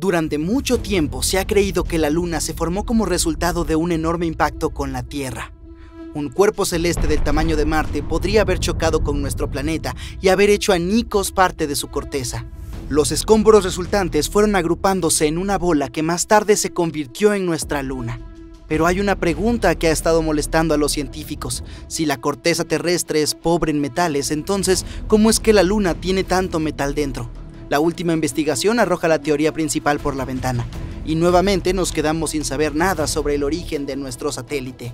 Durante mucho tiempo se ha creído que la Luna se formó como resultado de un enorme impacto con la Tierra. Un cuerpo celeste del tamaño de Marte podría haber chocado con nuestro planeta y haber hecho anicos parte de su corteza. Los escombros resultantes fueron agrupándose en una bola que más tarde se convirtió en nuestra Luna. Pero hay una pregunta que ha estado molestando a los científicos. Si la corteza terrestre es pobre en metales, entonces, ¿cómo es que la Luna tiene tanto metal dentro? La última investigación arroja la teoría principal por la ventana, y nuevamente nos quedamos sin saber nada sobre el origen de nuestro satélite.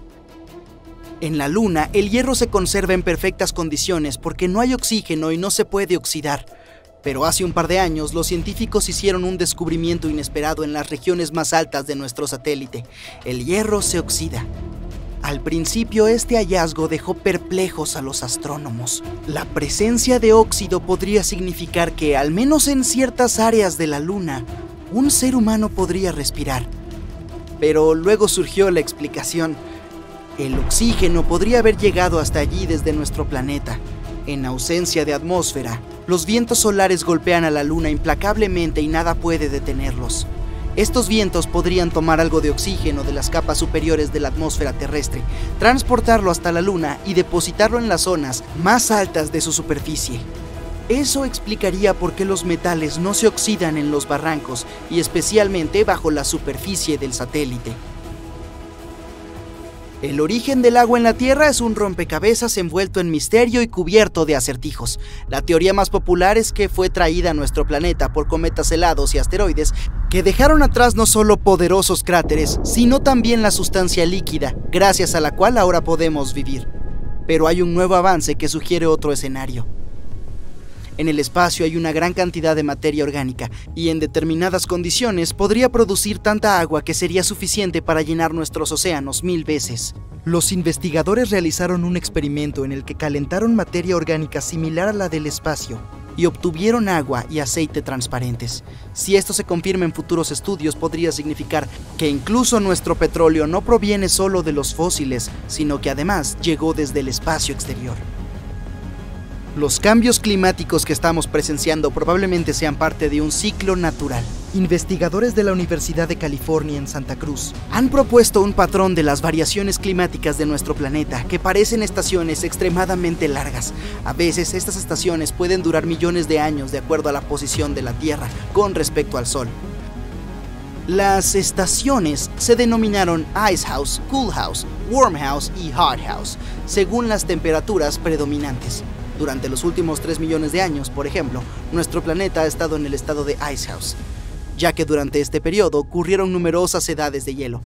En la Luna, el hierro se conserva en perfectas condiciones porque no hay oxígeno y no se puede oxidar. Pero hace un par de años, los científicos hicieron un descubrimiento inesperado en las regiones más altas de nuestro satélite. El hierro se oxida. Al principio este hallazgo dejó perplejos a los astrónomos. La presencia de óxido podría significar que, al menos en ciertas áreas de la Luna, un ser humano podría respirar. Pero luego surgió la explicación. El oxígeno podría haber llegado hasta allí desde nuestro planeta. En ausencia de atmósfera, los vientos solares golpean a la Luna implacablemente y nada puede detenerlos. Estos vientos podrían tomar algo de oxígeno de las capas superiores de la atmósfera terrestre, transportarlo hasta la Luna y depositarlo en las zonas más altas de su superficie. Eso explicaría por qué los metales no se oxidan en los barrancos y especialmente bajo la superficie del satélite. El origen del agua en la Tierra es un rompecabezas envuelto en misterio y cubierto de acertijos. La teoría más popular es que fue traída a nuestro planeta por cometas helados y asteroides que dejaron atrás no solo poderosos cráteres, sino también la sustancia líquida, gracias a la cual ahora podemos vivir. Pero hay un nuevo avance que sugiere otro escenario. En el espacio hay una gran cantidad de materia orgánica y en determinadas condiciones podría producir tanta agua que sería suficiente para llenar nuestros océanos mil veces. Los investigadores realizaron un experimento en el que calentaron materia orgánica similar a la del espacio y obtuvieron agua y aceite transparentes. Si esto se confirma en futuros estudios, podría significar que incluso nuestro petróleo no proviene solo de los fósiles, sino que además llegó desde el espacio exterior. Los cambios climáticos que estamos presenciando probablemente sean parte de un ciclo natural. Investigadores de la Universidad de California en Santa Cruz han propuesto un patrón de las variaciones climáticas de nuestro planeta que parecen estaciones extremadamente largas. A veces estas estaciones pueden durar millones de años de acuerdo a la posición de la Tierra con respecto al Sol. Las estaciones se denominaron Ice House, Cool House, Warm House y Hot House, según las temperaturas predominantes. Durante los últimos 3 millones de años, por ejemplo, nuestro planeta ha estado en el estado de Ice House, ya que durante este periodo ocurrieron numerosas edades de hielo.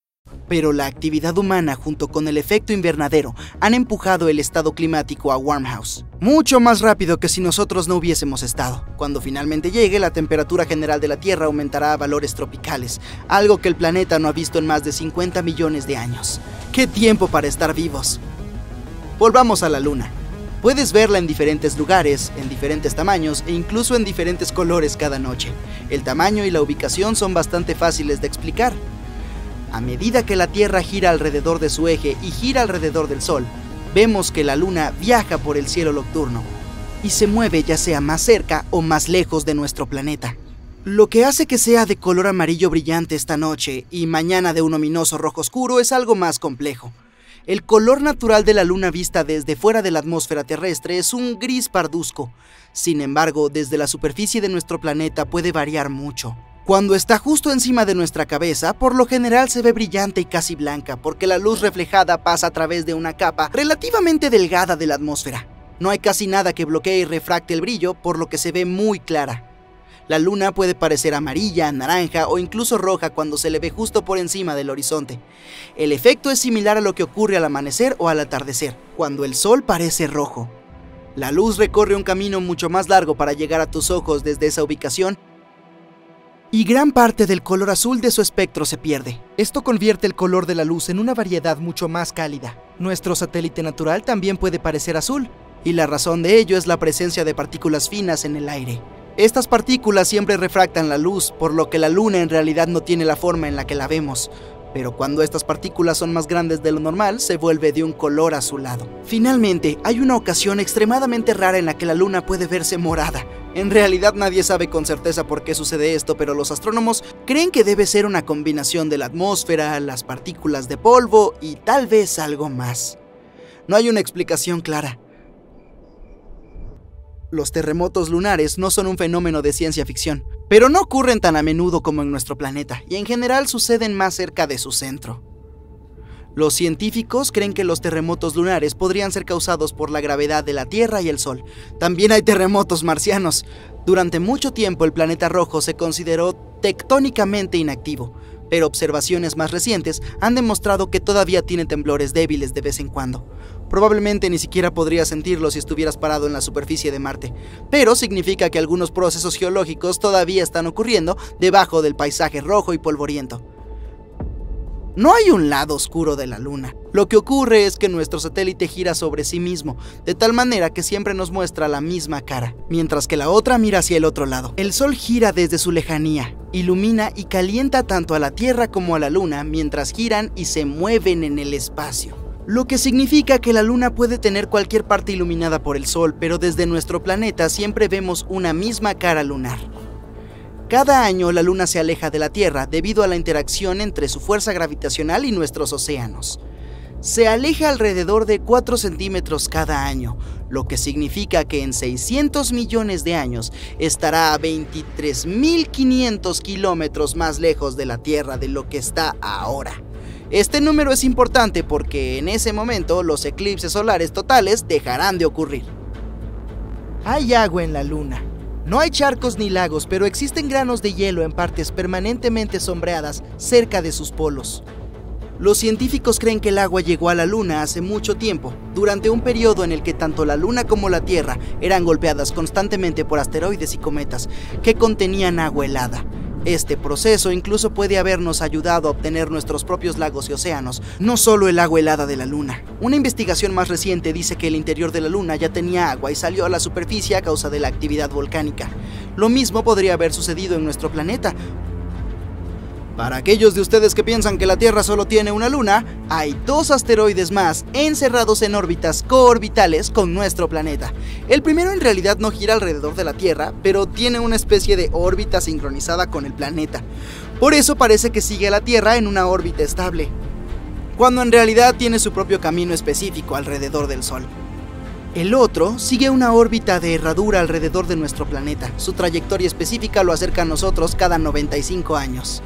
Pero la actividad humana junto con el efecto invernadero han empujado el estado climático a Warm House. Mucho más rápido que si nosotros no hubiésemos estado. Cuando finalmente llegue, la temperatura general de la Tierra aumentará a valores tropicales, algo que el planeta no ha visto en más de 50 millones de años. ¡Qué tiempo para estar vivos! Volvamos a la Luna. Puedes verla en diferentes lugares, en diferentes tamaños e incluso en diferentes colores cada noche. El tamaño y la ubicación son bastante fáciles de explicar. A medida que la Tierra gira alrededor de su eje y gira alrededor del Sol, vemos que la Luna viaja por el cielo nocturno y se mueve ya sea más cerca o más lejos de nuestro planeta. Lo que hace que sea de color amarillo brillante esta noche y mañana de un ominoso rojo oscuro es algo más complejo. El color natural de la luna vista desde fuera de la atmósfera terrestre es un gris parduzco. Sin embargo, desde la superficie de nuestro planeta puede variar mucho. Cuando está justo encima de nuestra cabeza, por lo general se ve brillante y casi blanca, porque la luz reflejada pasa a través de una capa relativamente delgada de la atmósfera. No hay casi nada que bloquee y refracte el brillo, por lo que se ve muy clara. La luna puede parecer amarilla, naranja o incluso roja cuando se le ve justo por encima del horizonte. El efecto es similar a lo que ocurre al amanecer o al atardecer, cuando el sol parece rojo. La luz recorre un camino mucho más largo para llegar a tus ojos desde esa ubicación y gran parte del color azul de su espectro se pierde. Esto convierte el color de la luz en una variedad mucho más cálida. Nuestro satélite natural también puede parecer azul, y la razón de ello es la presencia de partículas finas en el aire. Estas partículas siempre refractan la luz, por lo que la luna en realidad no tiene la forma en la que la vemos pero cuando estas partículas son más grandes de lo normal, se vuelve de un color azulado. Finalmente, hay una ocasión extremadamente rara en la que la luna puede verse morada. En realidad nadie sabe con certeza por qué sucede esto, pero los astrónomos creen que debe ser una combinación de la atmósfera, las partículas de polvo y tal vez algo más. No hay una explicación clara. Los terremotos lunares no son un fenómeno de ciencia ficción pero no ocurren tan a menudo como en nuestro planeta y en general suceden más cerca de su centro. Los científicos creen que los terremotos lunares podrían ser causados por la gravedad de la Tierra y el Sol. También hay terremotos marcianos. Durante mucho tiempo el planeta rojo se consideró tectónicamente inactivo, pero observaciones más recientes han demostrado que todavía tiene temblores débiles de vez en cuando. Probablemente ni siquiera podrías sentirlo si estuvieras parado en la superficie de Marte, pero significa que algunos procesos geológicos todavía están ocurriendo debajo del paisaje rojo y polvoriento. No hay un lado oscuro de la Luna. Lo que ocurre es que nuestro satélite gira sobre sí mismo, de tal manera que siempre nos muestra la misma cara, mientras que la otra mira hacia el otro lado. El Sol gira desde su lejanía, ilumina y calienta tanto a la Tierra como a la Luna mientras giran y se mueven en el espacio lo que significa que la Luna puede tener cualquier parte iluminada por el Sol, pero desde nuestro planeta siempre vemos una misma cara lunar. Cada año la Luna se aleja de la Tierra debido a la interacción entre su fuerza gravitacional y nuestros océanos. Se aleja alrededor de 4 centímetros cada año, lo que significa que en 600 millones de años estará a 23.500 kilómetros más lejos de la Tierra de lo que está ahora. Este número es importante porque en ese momento los eclipses solares totales dejarán de ocurrir. Hay agua en la Luna. No hay charcos ni lagos, pero existen granos de hielo en partes permanentemente sombreadas cerca de sus polos. Los científicos creen que el agua llegó a la Luna hace mucho tiempo, durante un periodo en el que tanto la Luna como la Tierra eran golpeadas constantemente por asteroides y cometas que contenían agua helada. Este proceso incluso puede habernos ayudado a obtener nuestros propios lagos y océanos, no solo el agua helada de la Luna. Una investigación más reciente dice que el interior de la Luna ya tenía agua y salió a la superficie a causa de la actividad volcánica. Lo mismo podría haber sucedido en nuestro planeta, para aquellos de ustedes que piensan que la Tierra solo tiene una luna, hay dos asteroides más encerrados en órbitas coorbitales con nuestro planeta. El primero en realidad no gira alrededor de la Tierra, pero tiene una especie de órbita sincronizada con el planeta. Por eso parece que sigue a la Tierra en una órbita estable, cuando en realidad tiene su propio camino específico alrededor del Sol. El otro sigue una órbita de herradura alrededor de nuestro planeta. Su trayectoria específica lo acerca a nosotros cada 95 años.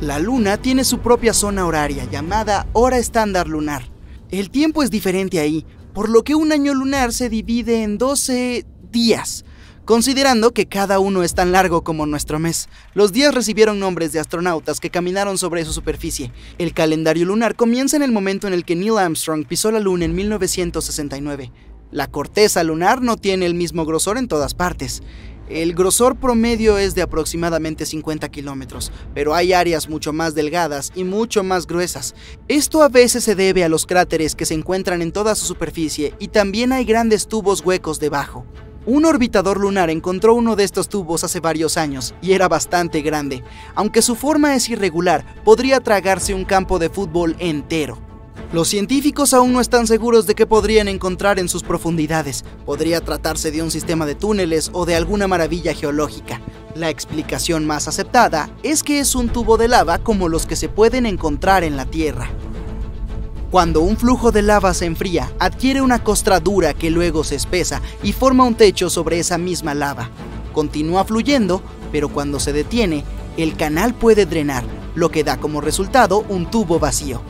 La Luna tiene su propia zona horaria llamada hora estándar lunar. El tiempo es diferente ahí, por lo que un año lunar se divide en 12 días, considerando que cada uno es tan largo como nuestro mes. Los días recibieron nombres de astronautas que caminaron sobre su superficie. El calendario lunar comienza en el momento en el que Neil Armstrong pisó la Luna en 1969. La corteza lunar no tiene el mismo grosor en todas partes. El grosor promedio es de aproximadamente 50 kilómetros, pero hay áreas mucho más delgadas y mucho más gruesas. Esto a veces se debe a los cráteres que se encuentran en toda su superficie y también hay grandes tubos huecos debajo. Un orbitador lunar encontró uno de estos tubos hace varios años y era bastante grande. Aunque su forma es irregular, podría tragarse un campo de fútbol entero. Los científicos aún no están seguros de qué podrían encontrar en sus profundidades. Podría tratarse de un sistema de túneles o de alguna maravilla geológica. La explicación más aceptada es que es un tubo de lava como los que se pueden encontrar en la Tierra. Cuando un flujo de lava se enfría, adquiere una costra dura que luego se espesa y forma un techo sobre esa misma lava. Continúa fluyendo, pero cuando se detiene, el canal puede drenar, lo que da como resultado un tubo vacío.